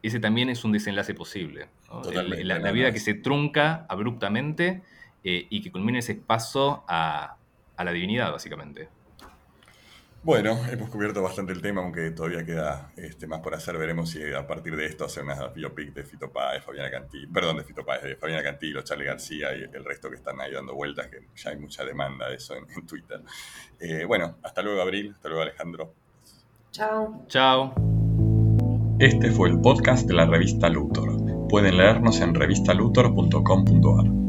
ese también es un desenlace posible. la, vida que se trunca abruptamente eh, y que culmina ese paso a, la divinidad, básicamente. Bueno, hemos cubierto bastante el tema, aunque todavía queda este, más por hacer. Veremos si a partir de esto hacer una biopic de Fito Páez, Fabiana Cantí, perdón, de Fito Páez, de Fabiana Cantillo, Charlie García y el resto que están ahí dando vueltas, que ya hay mucha demanda de eso en, Twitter. Eh, bueno, hasta luego, Abril. Hasta luego, Alejandro. Chao. Chao. Este fue el podcast de la revista Luthor. Pueden leernos en revistaluthor.com.ar.